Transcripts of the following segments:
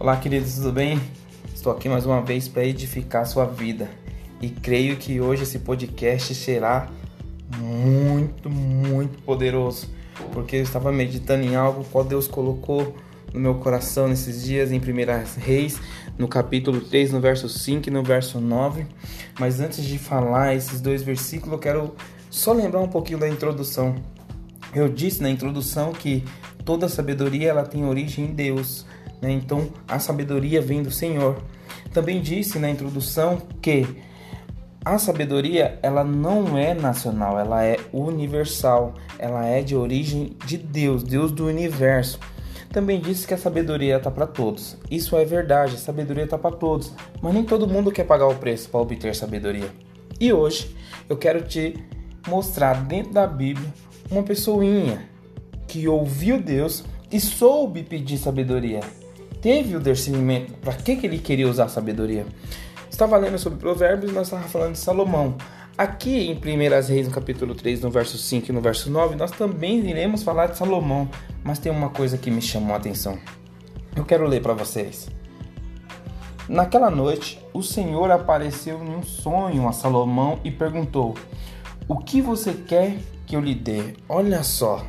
Olá, queridos, tudo bem? Estou aqui mais uma vez para edificar sua vida e creio que hoje esse podcast será muito, muito poderoso, porque eu estava meditando em algo qual Deus colocou no meu coração nesses dias em 1 Reis, no capítulo 3, no verso 5 e no verso 9. Mas antes de falar esses dois versículos, eu quero só lembrar um pouquinho da introdução. Eu disse na introdução que toda sabedoria ela tem origem em Deus. Né? Então a sabedoria vem do Senhor. Também disse na introdução que a sabedoria ela não é nacional, ela é universal, ela é de origem de Deus, Deus do universo. Também disse que a sabedoria está para todos. Isso é verdade, a sabedoria está para todos, mas nem todo mundo quer pagar o preço para obter sabedoria. E hoje eu quero te mostrar dentro da Bíblia uma pessoinha que ouviu Deus e soube pedir sabedoria teve o discernimento para que, que ele queria usar a sabedoria. Estava lendo sobre provérbios nós estávamos falando de Salomão. Aqui em 1 Reis, no capítulo 3, no verso 5 e no verso 9, nós também iremos falar de Salomão, mas tem uma coisa que me chamou a atenção. Eu quero ler para vocês. Naquela noite, o Senhor apareceu em um sonho a Salomão e perguntou: O que você quer que eu lhe dê? Olha só,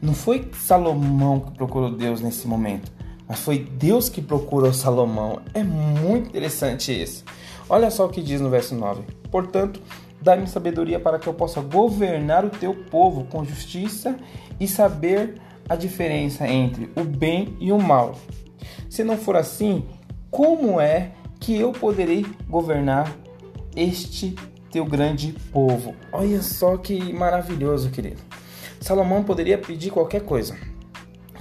não foi Salomão que procurou Deus nesse momento mas foi Deus que procurou Salomão. É muito interessante isso. Olha só o que diz no verso 9: Portanto, dá-me sabedoria para que eu possa governar o teu povo com justiça e saber a diferença entre o bem e o mal. Se não for assim, como é que eu poderei governar este teu grande povo? Olha só que maravilhoso, querido. Salomão poderia pedir qualquer coisa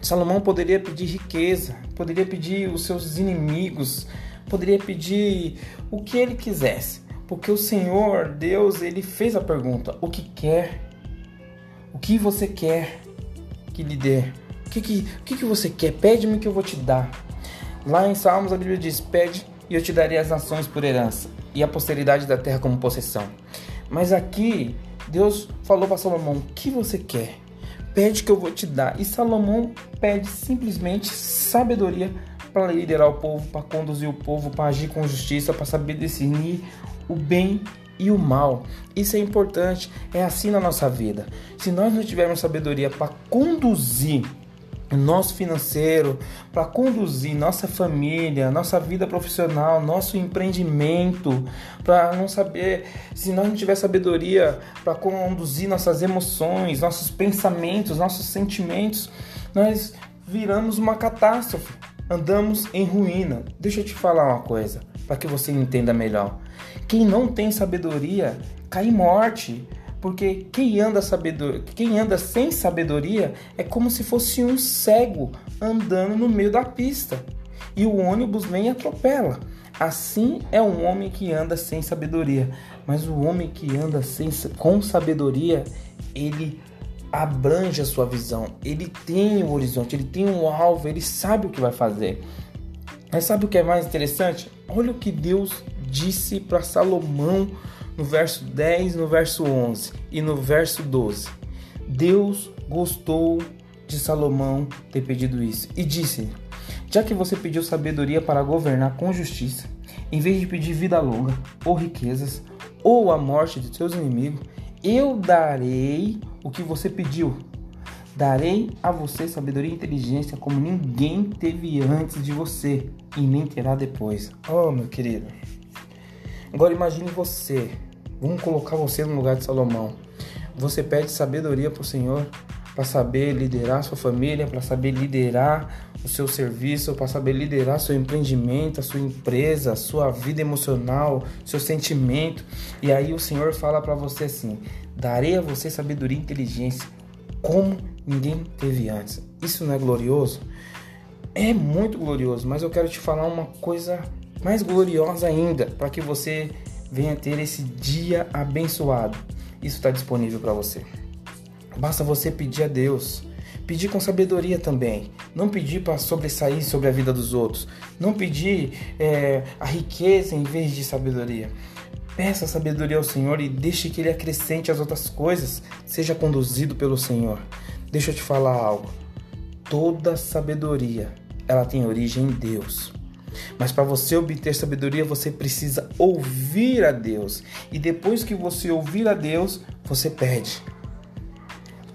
Salomão poderia pedir riqueza, poderia pedir os seus inimigos, poderia pedir o que ele quisesse, porque o Senhor, Deus, ele fez a pergunta: o que quer? O que você quer que lhe dê? O que, que, o que, que você quer? Pede-me que eu vou te dar. Lá em Salmos a Bíblia diz: Pede e eu te darei as nações por herança e a posteridade da terra como possessão. Mas aqui Deus falou para Salomão: O que você quer? Pede que eu vou te dar. E Salomão pede simplesmente sabedoria para liderar o povo, para conduzir o povo, para agir com justiça, para saber discernir o bem e o mal. Isso é importante, é assim na nossa vida. Se nós não tivermos sabedoria para conduzir nosso financeiro, para conduzir nossa família, nossa vida profissional, nosso empreendimento, para não saber, se nós não tiver sabedoria para conduzir nossas emoções, nossos pensamentos, nossos sentimentos, nós viramos uma catástrofe, andamos em ruína. Deixa eu te falar uma coisa, para que você entenda melhor. Quem não tem sabedoria cai em morte porque quem anda, quem anda sem sabedoria é como se fosse um cego andando no meio da pista e o ônibus vem e atropela. Assim é um homem que anda sem sabedoria, mas o homem que anda sem, com sabedoria, ele abrange a sua visão, ele tem um horizonte, ele tem um alvo, ele sabe o que vai fazer. Mas sabe o que é mais interessante? Olha o que Deus disse para Salomão no verso 10, no verso 11 e no verso 12. Deus gostou de Salomão ter pedido isso e disse: Já que você pediu sabedoria para governar com justiça, em vez de pedir vida longa, ou riquezas, ou a morte de seus inimigos, eu darei o que você pediu. Darei a você sabedoria e inteligência como ninguém teve antes de você e nem terá depois. Oh, meu querido. Agora imagine você Vamos colocar você no lugar de Salomão. Você pede sabedoria para o Senhor para saber liderar sua família, para saber liderar o seu serviço, para saber liderar seu empreendimento, a sua empresa, a sua vida emocional, seu sentimento. E aí o Senhor fala para você assim: darei a você sabedoria e inteligência como ninguém teve antes. Isso não é glorioso? É muito glorioso, mas eu quero te falar uma coisa mais gloriosa ainda, para que você venha ter esse dia abençoado. Isso está disponível para você. Basta você pedir a Deus. Pedir com sabedoria também. Não pedir para sobressair sobre a vida dos outros. Não pedir é, a riqueza em vez de sabedoria. Peça sabedoria ao Senhor e deixe que Ele acrescente as outras coisas. Seja conduzido pelo Senhor. Deixa eu te falar algo. Toda sabedoria ela tem origem em Deus. Mas para você obter sabedoria, você precisa ouvir a Deus. E depois que você ouvir a Deus, você pede.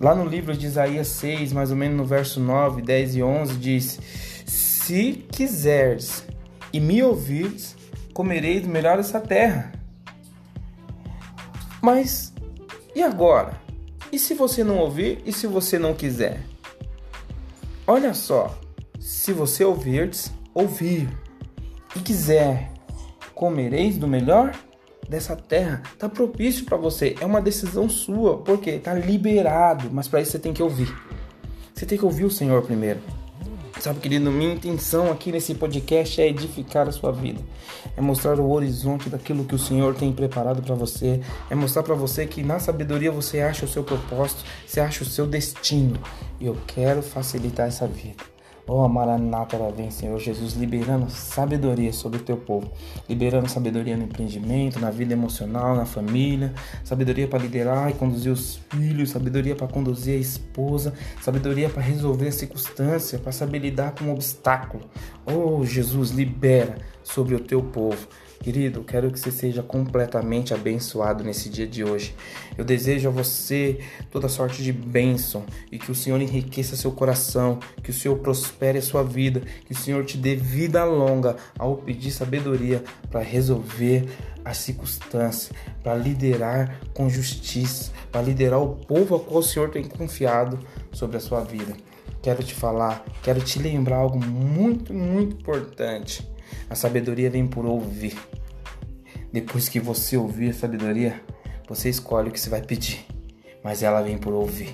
Lá no livro de Isaías 6, mais ou menos no verso 9, 10 e 11, diz: Se quiseres e me ouvires, comereis melhor essa terra. Mas e agora? E se você não ouvir e se você não quiser? Olha só, se você ouvirdes, ouvir e quiser, comereis do melhor dessa terra. Tá propício para você, é uma decisão sua, porque tá liberado, mas para isso você tem que ouvir. Você tem que ouvir o Senhor primeiro. Sabe, querido, minha intenção aqui nesse podcast é edificar a sua vida. É mostrar o horizonte daquilo que o Senhor tem preparado para você. É mostrar para você que na sabedoria você acha o seu propósito, você acha o seu destino. E eu quero facilitar essa vida. Oh, Maranata, ela vem, Senhor Jesus, liberando sabedoria sobre o teu povo, liberando sabedoria no empreendimento, na vida emocional, na família, sabedoria para liderar e conduzir os filhos, sabedoria para conduzir a esposa, sabedoria para resolver a circunstância, para saber lidar com um obstáculo. Oh, Jesus, libera sobre o teu povo. Querido, quero que você seja completamente abençoado nesse dia de hoje. Eu desejo a você toda sorte de bênção e que o Senhor enriqueça seu coração, que o Senhor prospere a sua vida, que o Senhor te dê vida longa ao pedir sabedoria para resolver as circunstâncias, para liderar com justiça, para liderar o povo a qual o Senhor tem confiado sobre a sua vida. Quero te falar, quero te lembrar algo muito, muito importante. A sabedoria vem por ouvir. Depois que você ouvir a sabedoria, você escolhe o que você vai pedir, mas ela vem por ouvir.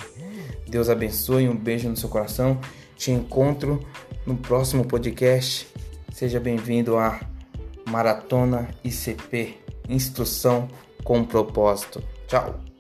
Deus abençoe, um beijo no seu coração. Te encontro no próximo podcast. Seja bem-vindo a Maratona ICP Instrução com Propósito. Tchau!